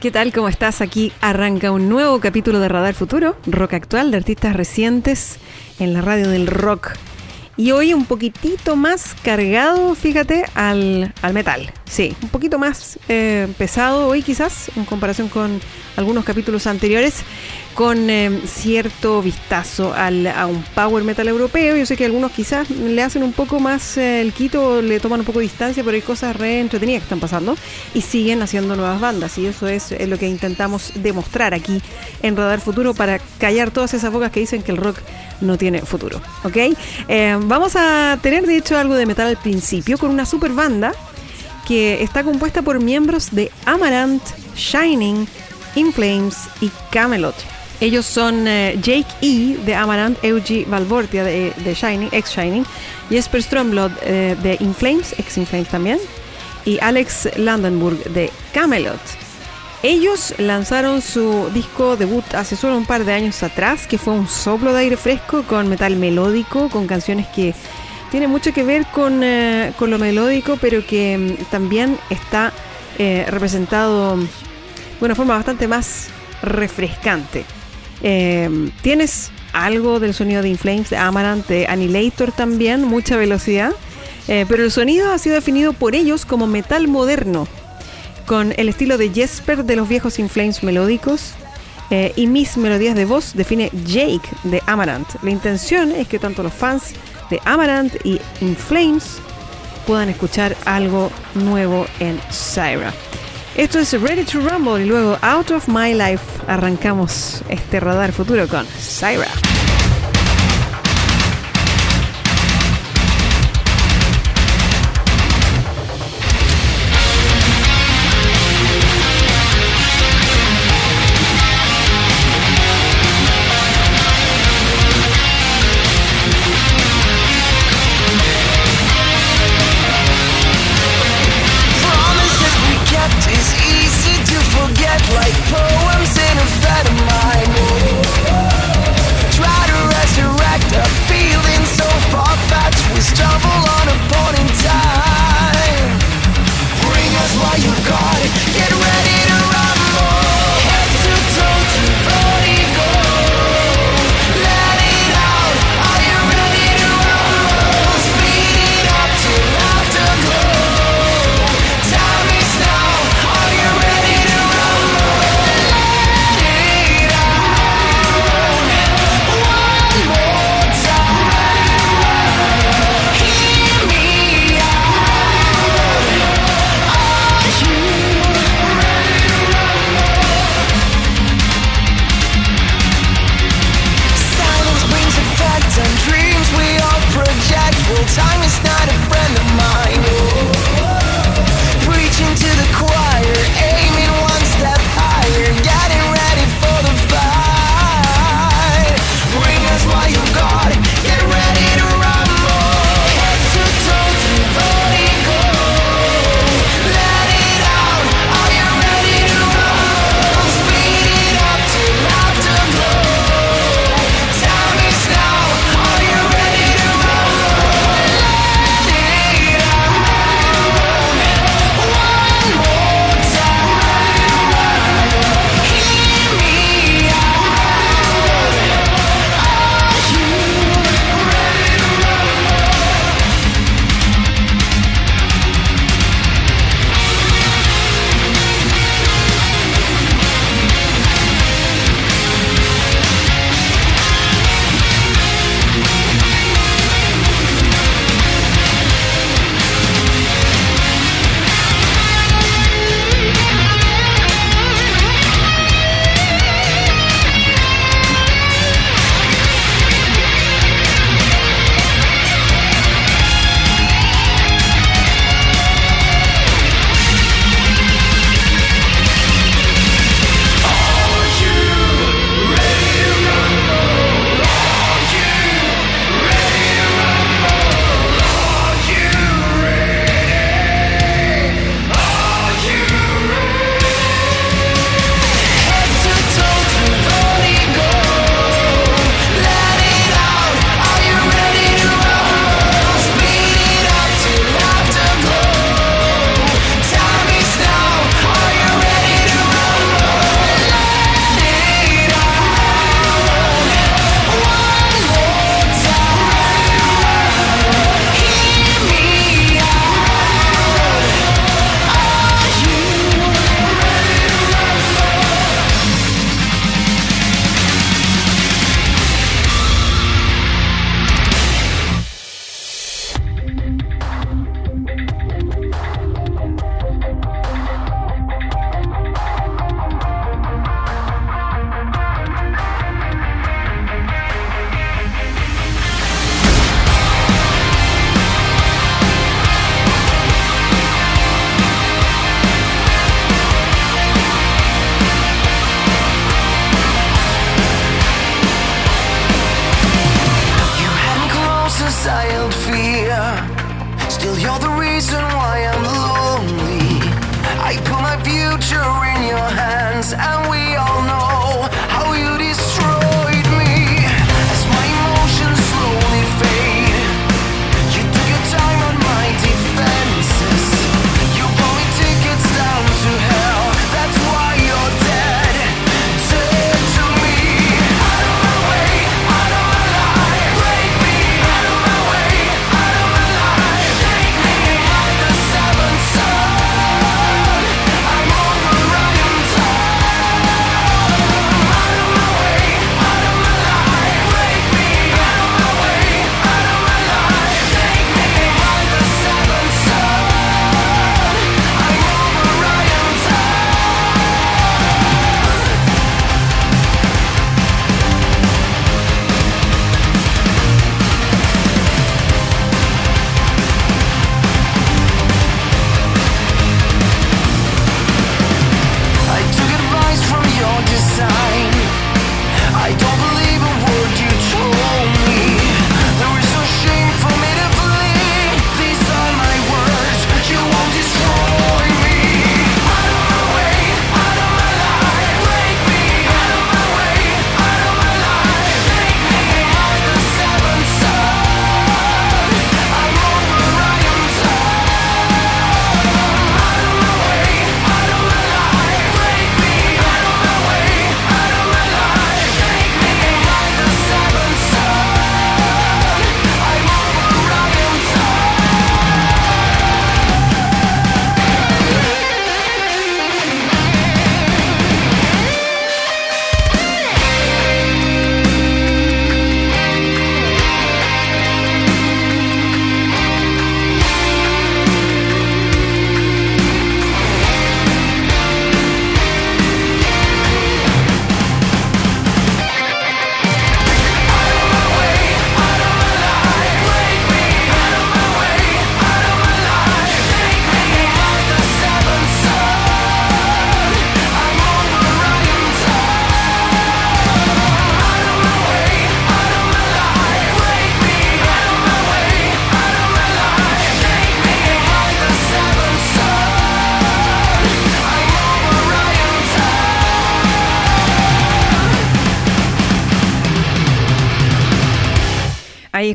¿Qué tal? ¿Cómo estás? Aquí arranca un nuevo capítulo de Radar Futuro, rock actual de artistas recientes en la radio del rock. Y hoy un poquitito más cargado, fíjate, al, al metal. Sí, un poquito más eh, pesado hoy quizás en comparación con algunos capítulos anteriores con eh, cierto vistazo al, a un power metal europeo. Yo sé que algunos quizás le hacen un poco más eh, el quito, le toman un poco de distancia, pero hay cosas re entretenidas que están pasando y siguen haciendo nuevas bandas. Y eso es, es lo que intentamos demostrar aquí en Radar Futuro para callar todas esas bocas que dicen que el rock no tiene futuro. ¿Ok? Eh, vamos a tener de hecho algo de metal al principio con una super banda que está compuesta por miembros de Amaranth, Shining, In Flames y Camelot. Ellos son eh, Jake E. de Amaranth, Eugie Valvortia de, Shining, ex Shining, Jesper Strömblad eh, de In Flames, ex In Flames también, y Alex Landenburg de Camelot. Ellos lanzaron su disco debut hace solo un par de años atrás, que fue un soplo de aire fresco con metal melódico, con canciones que tienen mucho que ver con, eh, con lo melódico, pero que mm, también está eh, representado de una forma bastante más refrescante. Eh, tienes algo del sonido de Inflames, de Amaranth, de Annihilator también, mucha velocidad, eh, pero el sonido ha sido definido por ellos como metal moderno, con el estilo de Jesper de los viejos Inflames melódicos. eh, y mis melodías de voz define Jake de Amaranth. La intención es que tanto los fans de Amaranth y Inflames puedan escuchar algo nuevo en Syra. Esto es Ready to Rumble y luego Out of My Life arrancamos este radar futuro con Syra.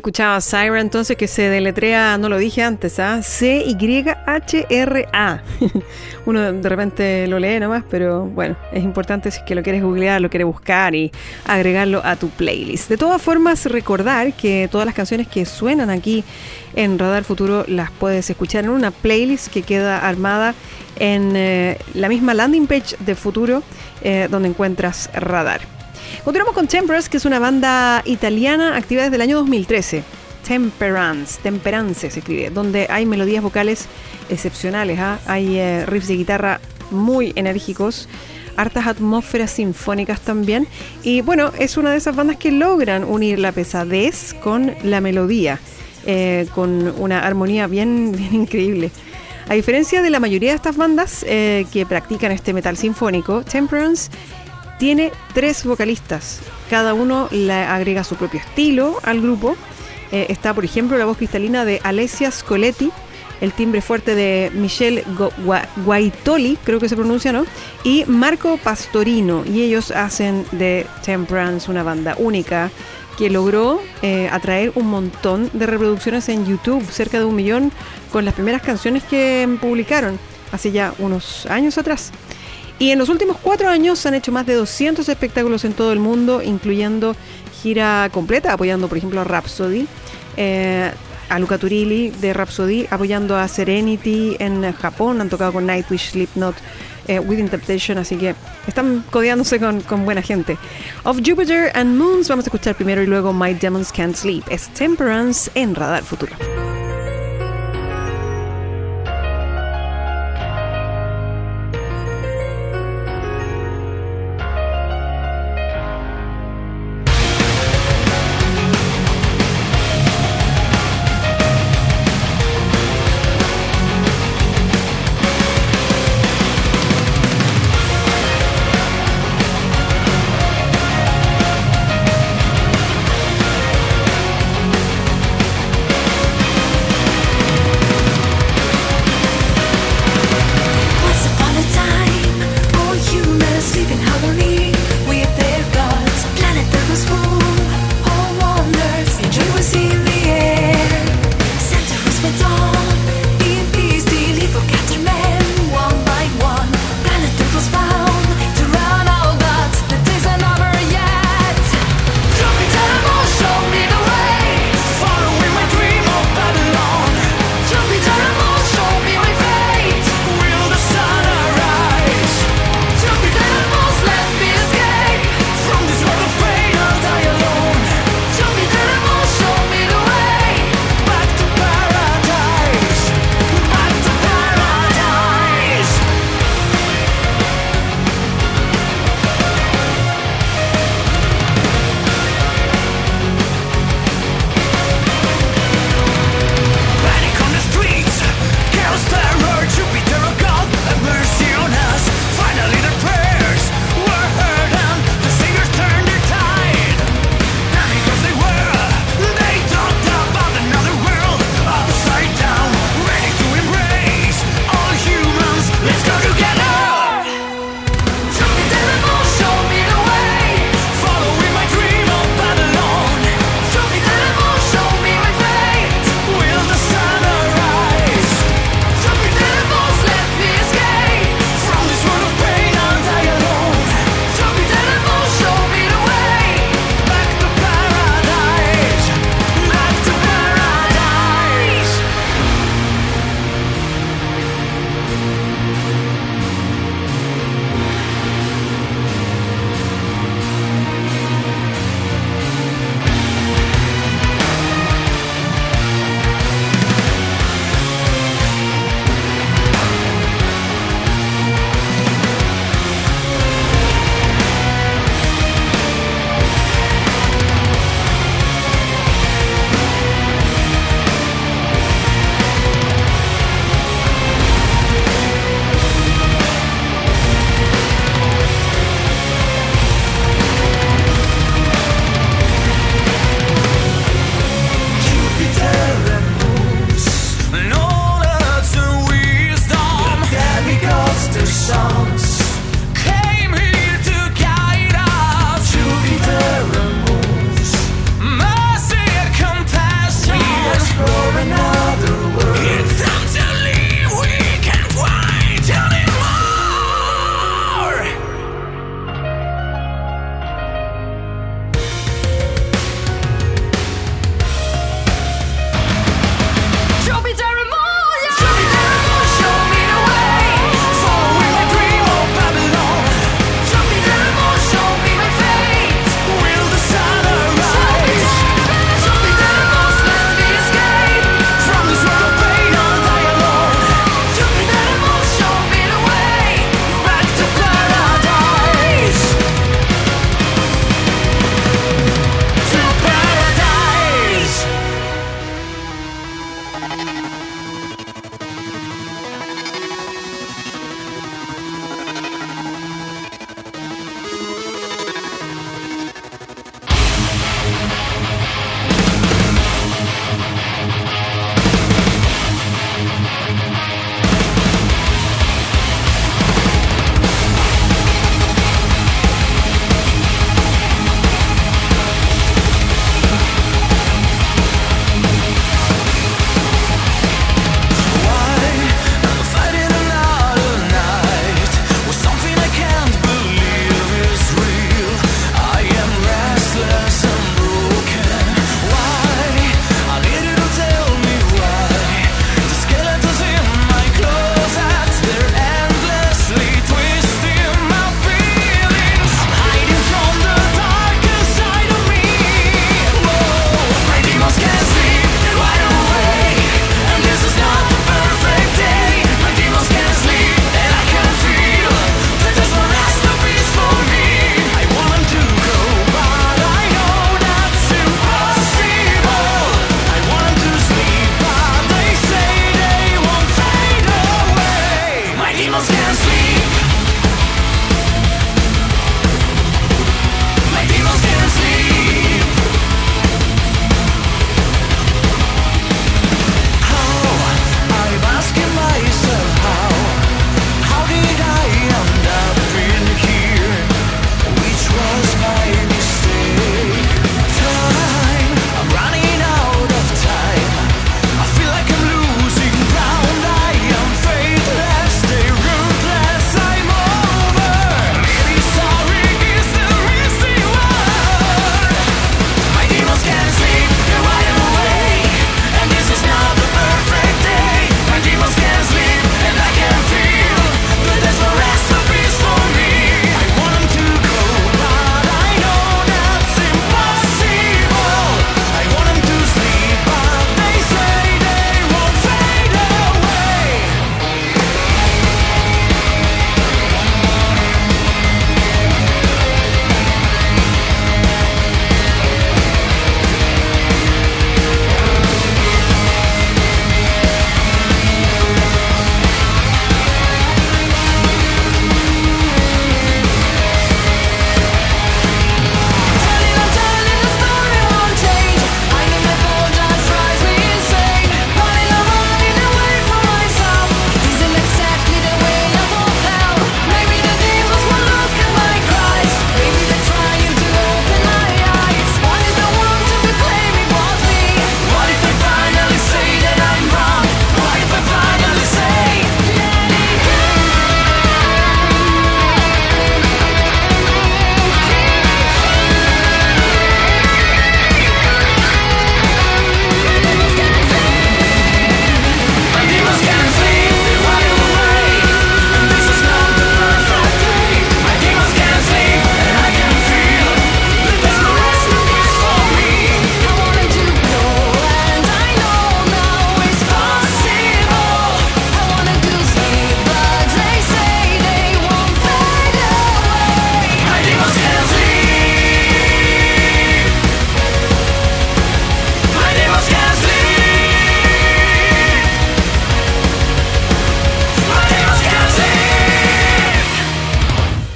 Escuchaba Syra entonces que se deletrea, no lo dije antes, ¿ah? C-Y-H-R-A. Uno de repente lo lee nomás, pero bueno, es importante si es que lo quieres googlear, lo quieres buscar y agregarlo a tu playlist. De todas formas, recordar que todas las canciones que suenan aquí en Radar Futuro las puedes escuchar en una playlist que queda armada en eh, la misma landing page de Futuro eh, donde encuentras Radar. Continuamos con Temperance, que es una banda italiana activa desde el año 2013. Temperance, Temperance se escribe, donde hay melodías vocales excepcionales, ¿ah? hay eh, riffs de guitarra muy enérgicos, hartas atmósferas sinfónicas también. Y bueno, es una de esas bandas que logran unir la pesadez con la melodía, eh, con una armonía bien, bien increíble. A diferencia de la mayoría de estas bandas eh, que practican este metal sinfónico, Temperance tiene tres vocalistas. Cada uno le agrega su propio estilo al grupo. Eh, está, por ejemplo, la voz cristalina de Alessia Scoletti, el timbre fuerte de Michelle Guaitoli, creo que se pronuncia, ¿no? Y Marco Pastorino. Y ellos hacen de Temperance una banda única que logró eh, atraer un montón de reproducciones en YouTube, cerca de un millón, con las primeras canciones que publicaron hace ya unos años atrás. Y en los últimos cuatro años han hecho más de 200 espectáculos en todo el mundo, incluyendo gira completa, apoyando por ejemplo a Rhapsody, eh, a Luca Turilli de Rhapsody, apoyando a Serenity en Japón, han tocado con Nightwish, Slipknot, eh, Within Temptation, así que están codeándose con, con buena gente. Of Jupiter and Moons vamos a escuchar primero y luego My Demons Can't Sleep. Es Temperance en Radar Futuro.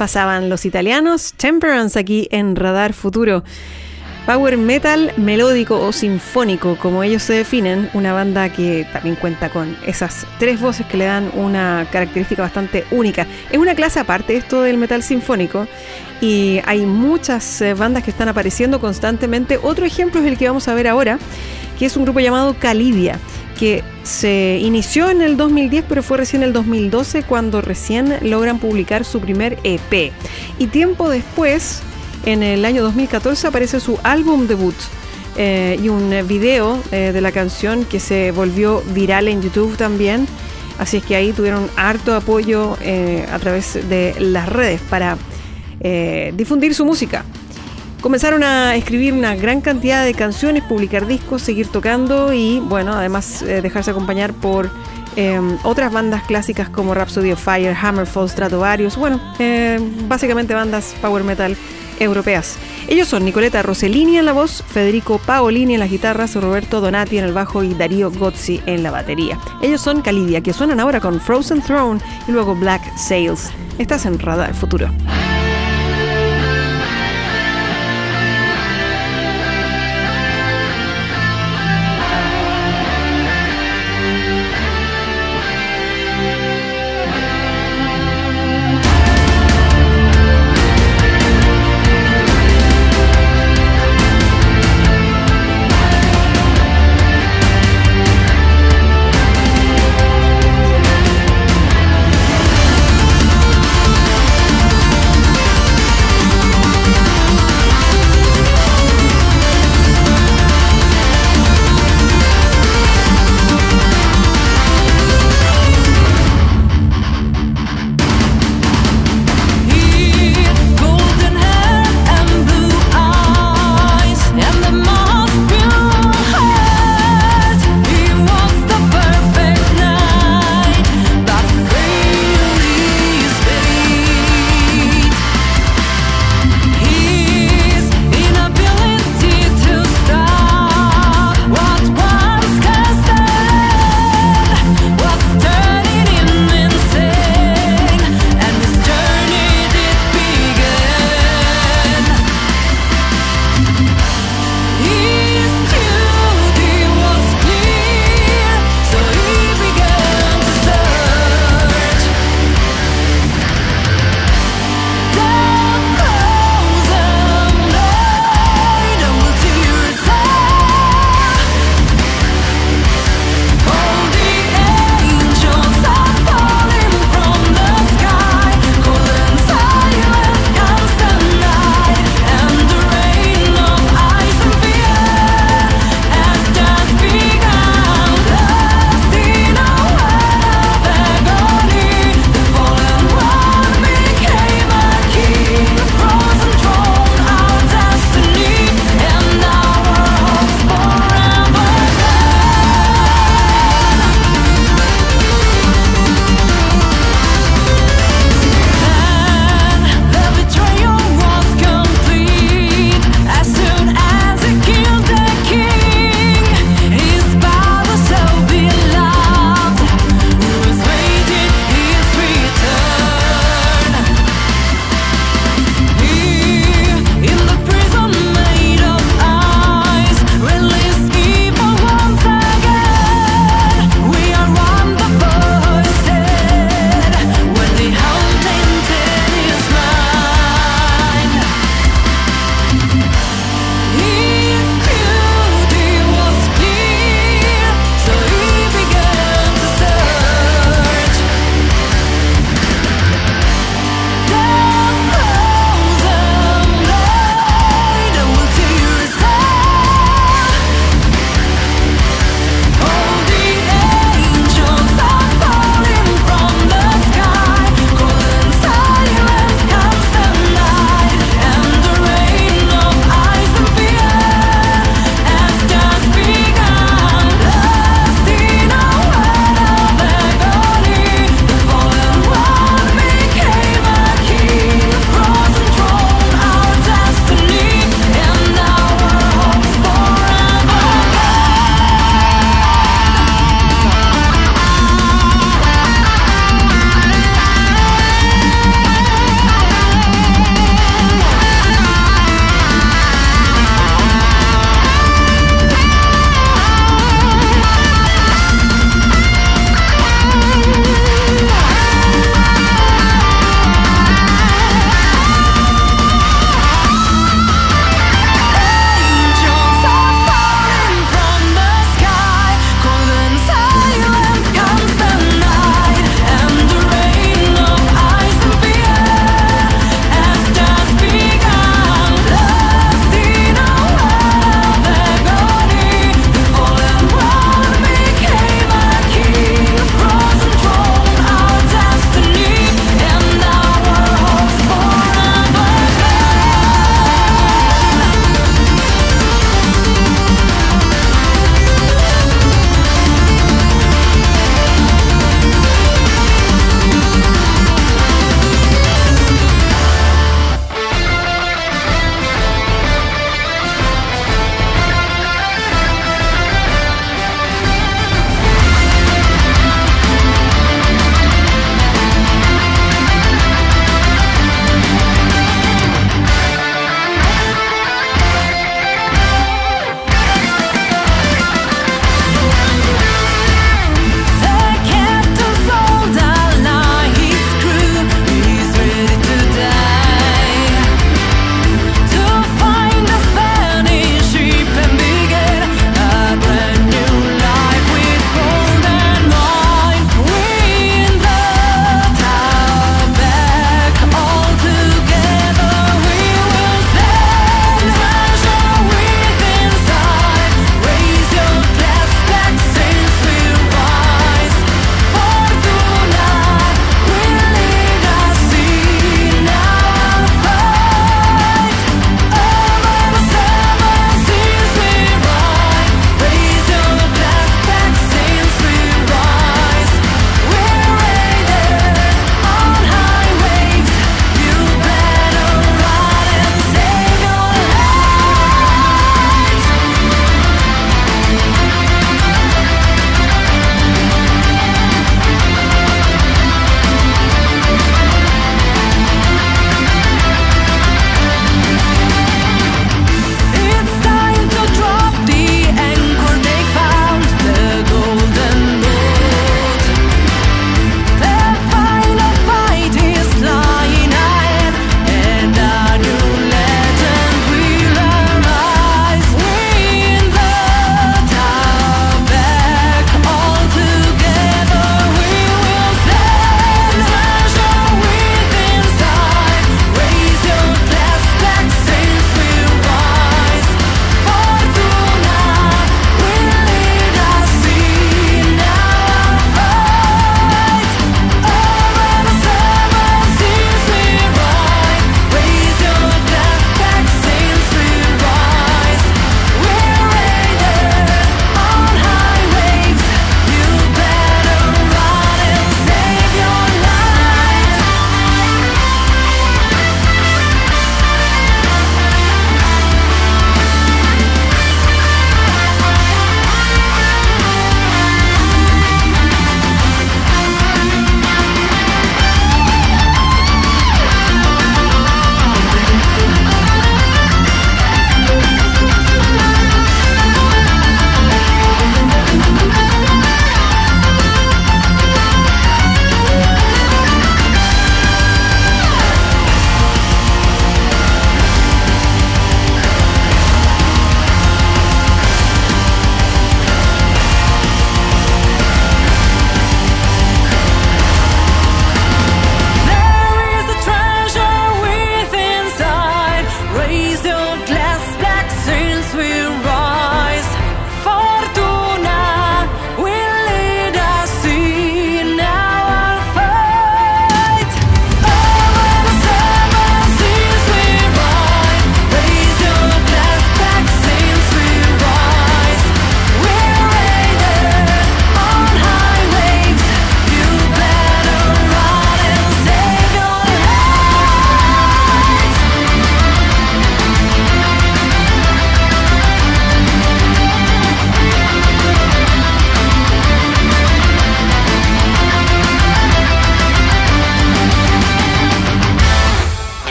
Pasaban los italianos Temperance aquí en Radar Futuro. Power metal melódico o sinfónico, como ellos se definen, una banda que también cuenta con esas tres voces que le dan una característica bastante única. Es una clase aparte esto del metal sinfónico y hay muchas eh, bandas que están apareciendo constantemente. Otro ejemplo es el que vamos a ver ahora, que es un grupo llamado Calidia que se inició en el 2010, pero fue recién en el 2012 cuando recién logran publicar su primer EP. Y tiempo después, en el año 2014, aparece su álbum debut. eh, y un video eh, de la canción que se volvió viral en YouTube también. Así es que ahí tuvieron harto apoyo eh, a través de las redes para difundir su música. Comenzaron a escribir una gran cantidad de canciones, publicar discos, seguir tocando y, bueno, además eh, dejarse acompañar por eh, otras bandas clásicas como Rhapsody of Fire, Hammerfall, Stratovarius, bueno, eh, básicamente bandas power metal europeas. Ellos son Nicoleta Rossellini en la voz, Federico Paolini en las guitarras, Roberto Donati en el bajo y Darío Gozzi en la batería. Ellos son Calidia, que suenan ahora con Frozen Throne y luego Black Sails. Estás en Radar Futuro.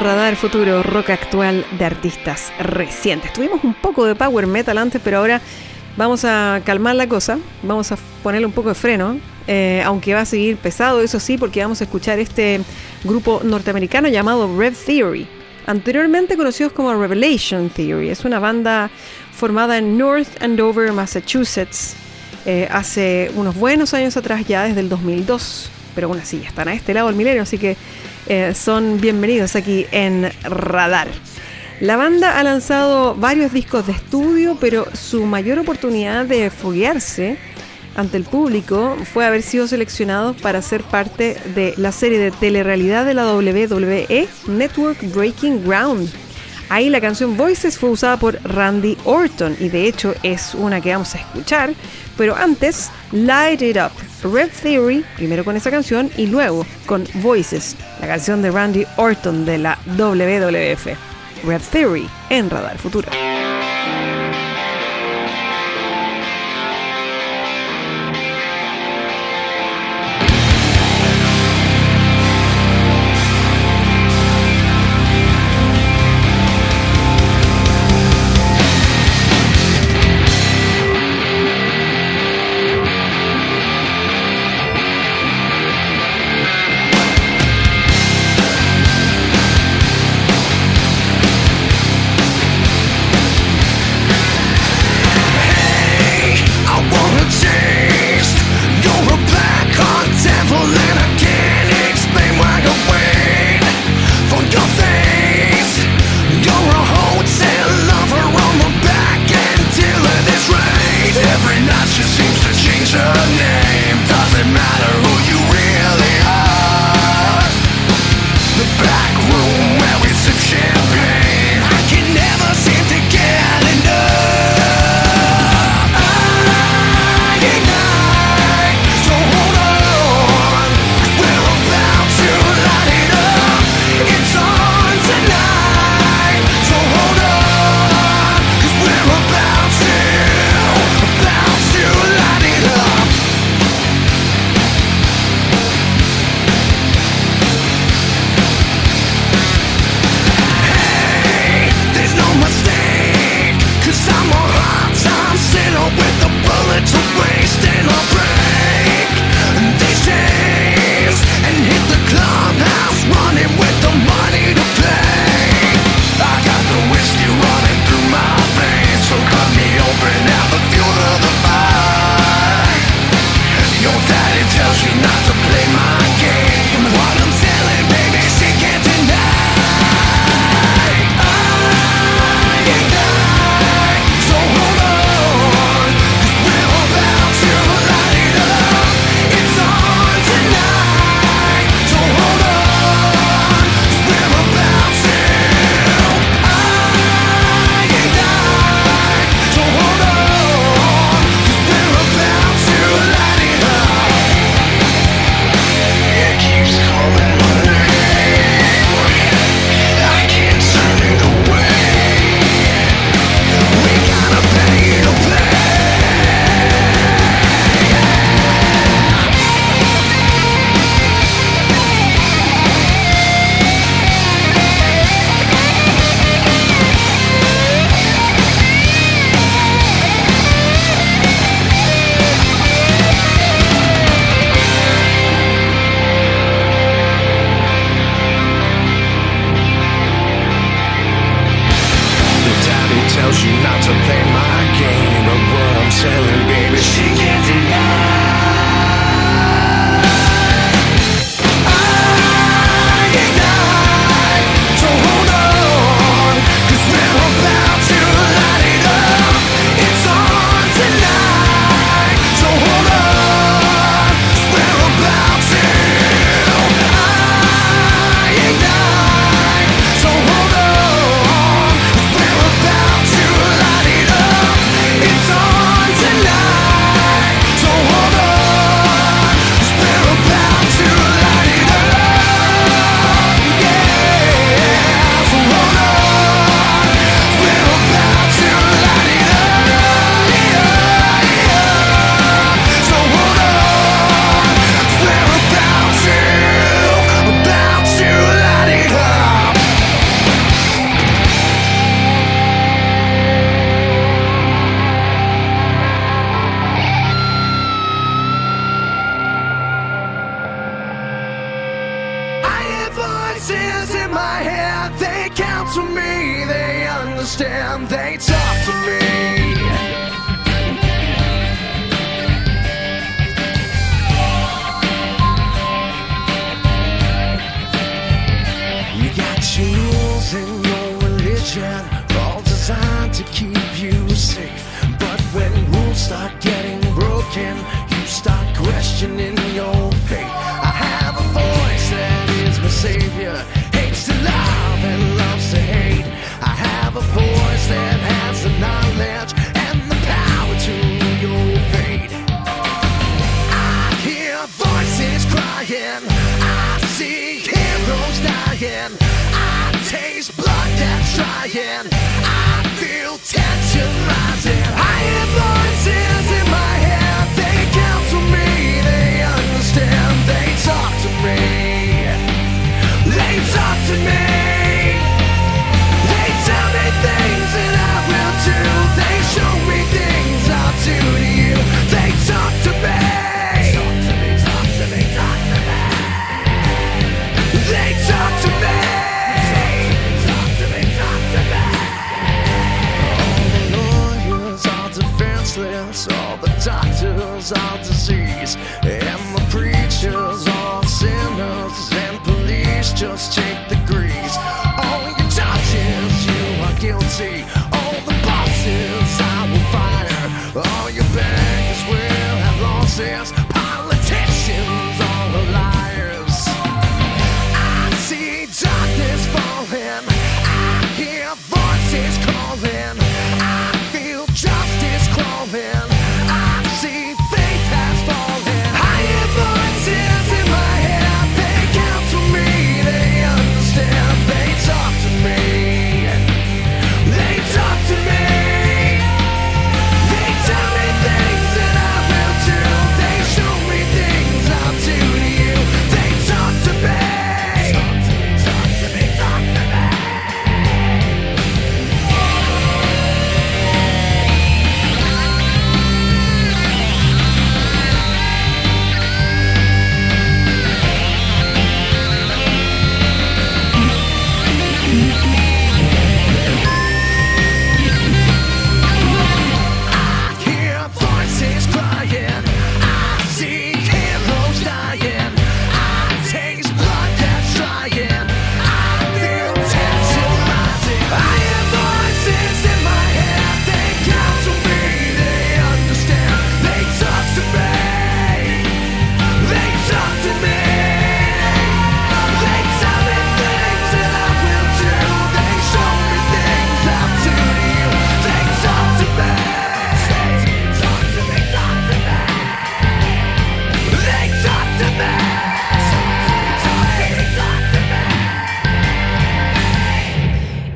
Radar Futuro, rock actual de artistas recientes. Tuvimos un poco de power metal antes, pero ahora vamos a calmar la cosa. Vamos a ponerle un poco de freno, eh, aunque va a seguir pesado, eso sí, porque vamos a escuchar este grupo norteamericano llamado Rev Theory. Anteriormente conocidos como Revelation Theory. Es una banda formada en North Andover, Massachusetts, eh, hace unos buenos años atrás, ya desde el 2002. Pero aún así, están a este lado del milenio, así que eh, son bienvenidos aquí en Radar. La banda ha lanzado varios discos de estudio, pero su mayor oportunidad de foguearse ante el público fue haber sido seleccionados para ser parte de la serie de telerrealidad de la WWE Network Breaking Ground. Ahí la canción Voices fue usada por Randy Orton y de hecho es una que vamos a escuchar, pero antes Light It Up, Red Theory, primero con esa canción y luego con Voices, la canción de Randy Orton de la WWF. Red Theory en Radar Futuro.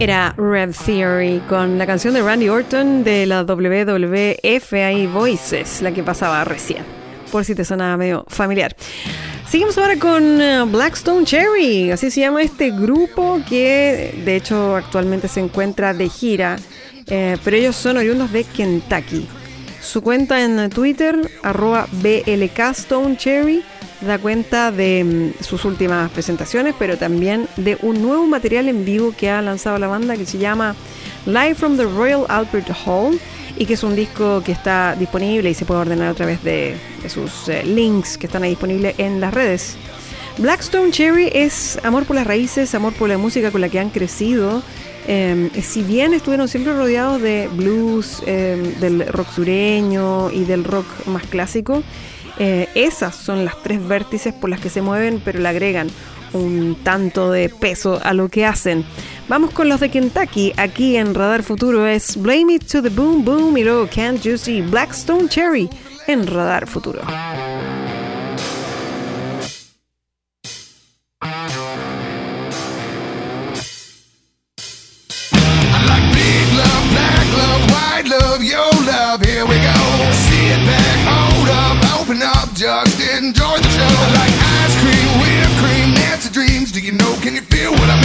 Era Rev Theory con la canción de Randy Orton de la WWF ahí Voices, la que pasaba recién, por si te sonaba medio familiar. Seguimos ahora con eh, Blackstone Cherry, así se llama este grupo que de hecho actualmente se encuentra de gira, eh, pero ellos son oriundos de Kentucky. Su cuenta en Twitter, arroba BLKStoneCherry, da cuenta de mm, sus últimas presentaciones, pero también de un nuevo material en vivo que ha lanzado la banda que se llama Live from the Royal Albert Hall y que es un disco que está disponible y se puede ordenar a través de, sus eh, links que están ahí disponibles en las redes. Blackstone Cherry es amor por las raíces, amor por la música con la que han crecido. Eh, si bien estuvieron siempre rodeados de blues, eh, del rock sureño y del rock más clásico, eh, esas son las tres vértices por las que se mueven, pero le agregan un tanto de peso a lo que hacen. Vamos con los de Kentucky. Aquí en Radar Futuro es Blame It to the Boom Boom y luego Can't You See Blackstone Cherry en Radar Futuro. Enjoy the show. I like ice cream, whipped cream, Nancy dreams. Do you know? Can you feel what I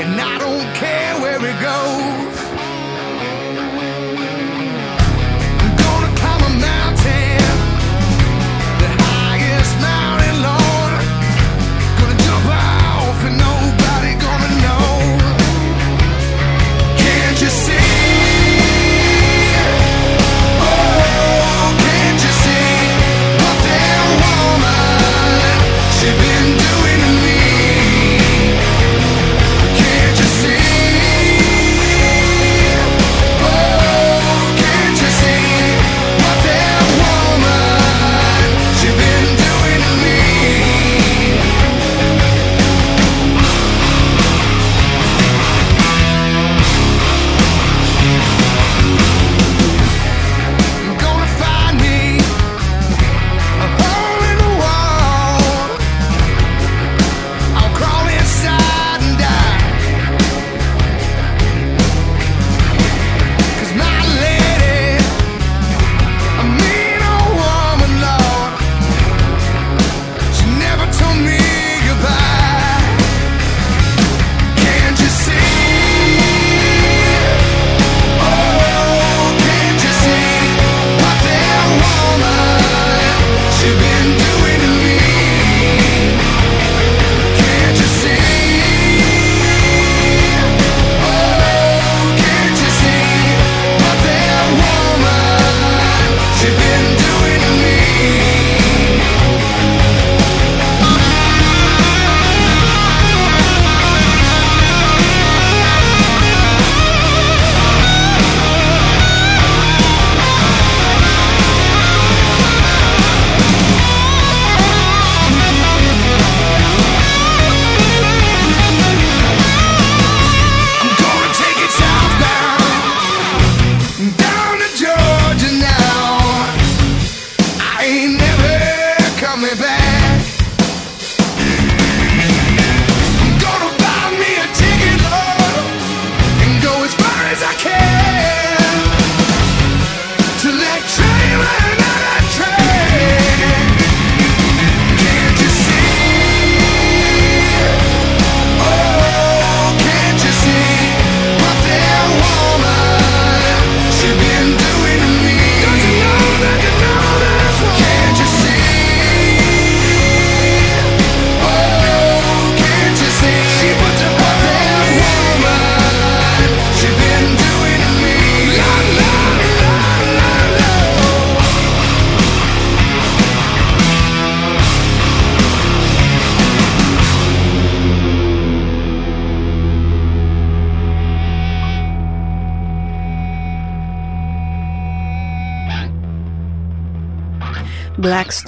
and I don't care where it goes.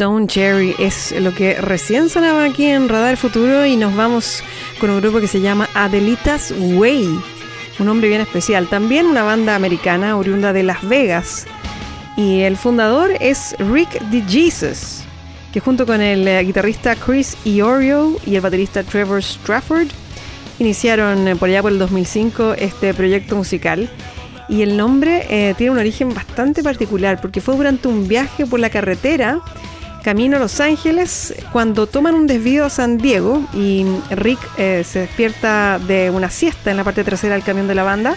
Blackstone Cherry es lo que recién sonaba aquí en Radar Futuro y nos vamos con un grupo que se llama Adelitas Way, un nombre bien especial. También una banda americana oriunda de Las Vegas y el fundador es Rick DeJesus, que junto con el eh, guitarrista Chris Iorio y el baterista Trevor Strafford iniciaron eh, por allá por el 2005 este proyecto musical. Y el nombre eh, tiene un origen bastante particular porque fue durante un viaje por la carretera camino a Los Ángeles cuando toman un desvío a San Diego y Rick eh, se despierta de una siesta en la parte trasera del camión de la banda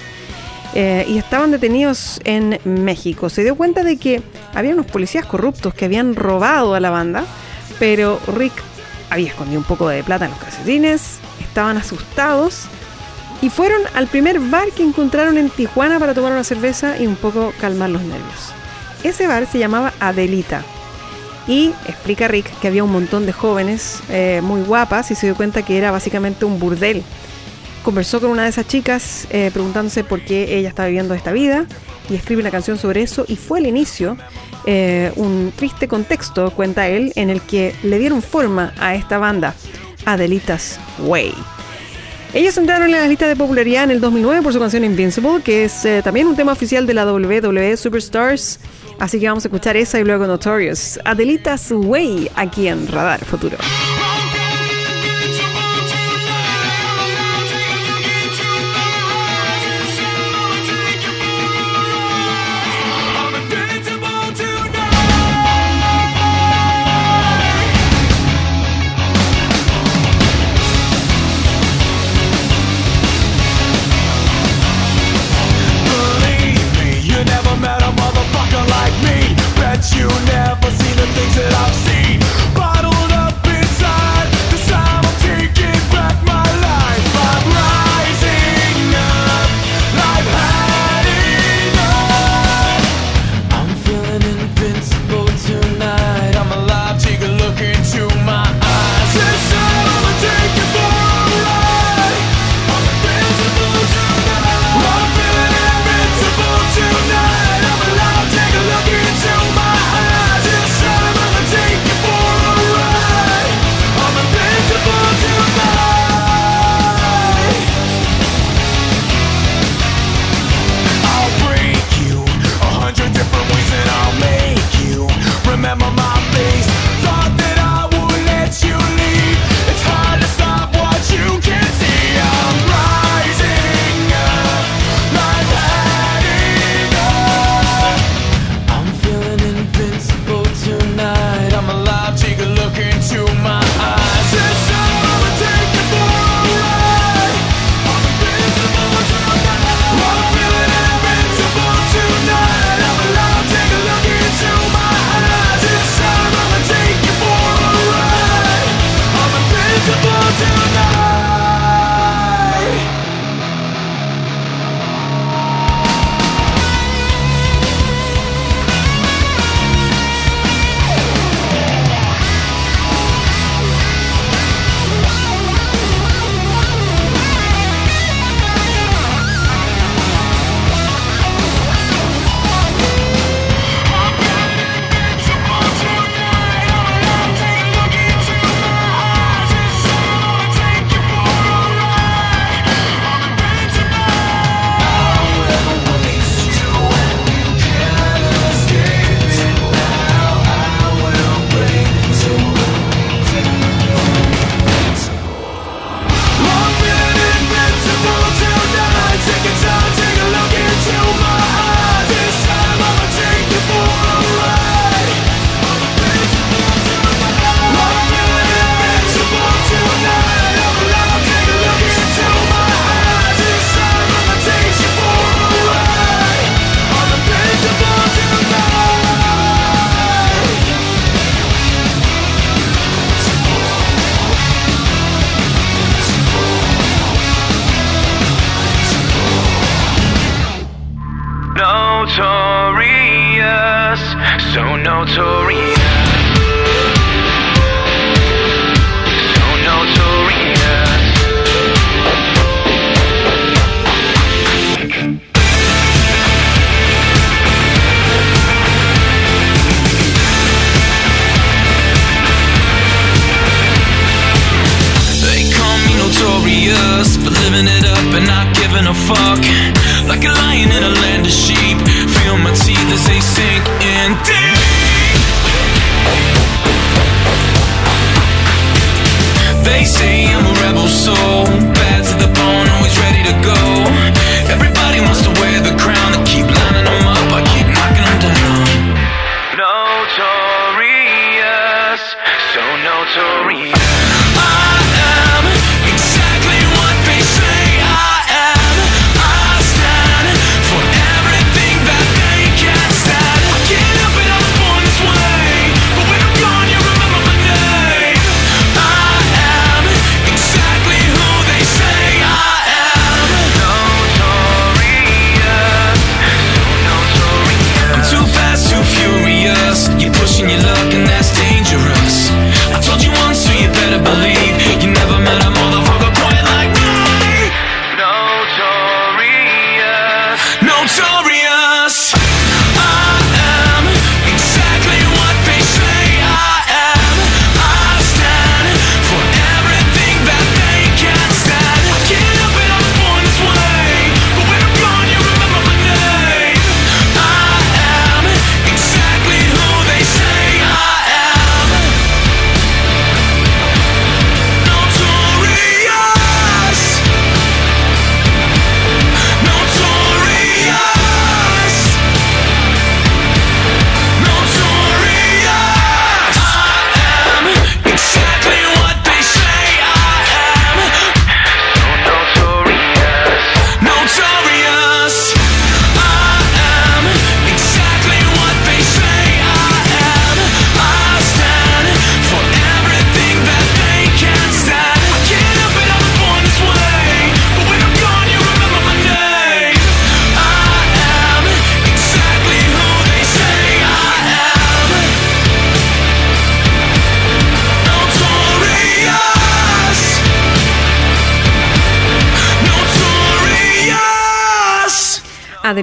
eh, y estaban detenidos en México. Se dio cuenta de que había unos policías corruptos que habían robado a la banda, pero Rick había escondido un poco de plata en los calcetines, estaban asustados y fueron al primer bar que encontraron en Tijuana para tomar una cerveza y un poco calmar los nervios. Ese bar se llamaba Adelita. Y explica Rick que había un montón de jóvenes eh, muy guapas y se dio cuenta que era básicamente un burdel. Conversó con una de esas chicas eh, preguntándose por qué ella estaba viviendo esta vida y escribe una canción sobre eso y fue el inicio, eh, un triste contexto, cuenta él, en el que le dieron forma a esta banda, Adelitas Way. Ellos entraron en la lista de popularidad en el 2009 por su canción Invincible, que es también un tema oficial de la WWE Superstars. Así que vamos a escuchar esa y luego Notorious. Adelitas Way aquí en Radar Futuro.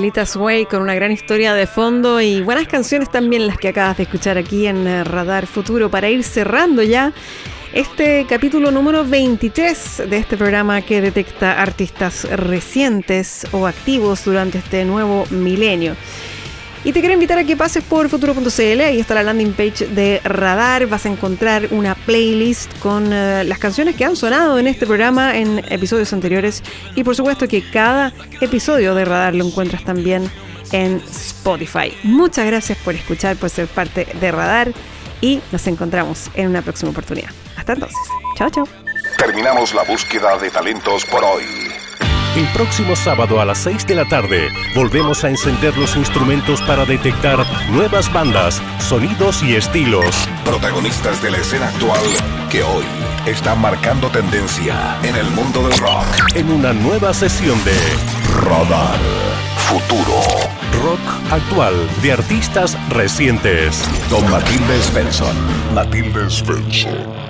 Adelita Sway con una gran historia de fondo y buenas canciones también las que acabas de escuchar aquí en eh, Radar Futuro para ir cerrando ya este capítulo número 23 de este programa que detecta artistas recientes o activos durante este nuevo milenio. Y te quiero invitar a que pases por futuro.cl, ahí está la landing page de Radar, vas a encontrar una playlist con eh, las canciones que han sonado en este programa en episodios anteriores y por supuesto que cada episodio de Radar lo encuentras también en Spotify. Muchas gracias por escuchar, por ser parte de Radar y nos encontramos en una próxima oportunidad. Hasta entonces. Chao, chao. Terminamos la búsqueda de talentos por hoy. El próximo sábado a las 6 de la tarde volvemos a encender los instrumentos para detectar nuevas bandas, sonidos y estilos. Protagonistas de la escena actual que hoy están marcando tendencia en el mundo del rock. En una nueva sesión de Radar Futuro. Rock Actual de artistas recientes. Con Matilde Svensson. Matilde Svensson.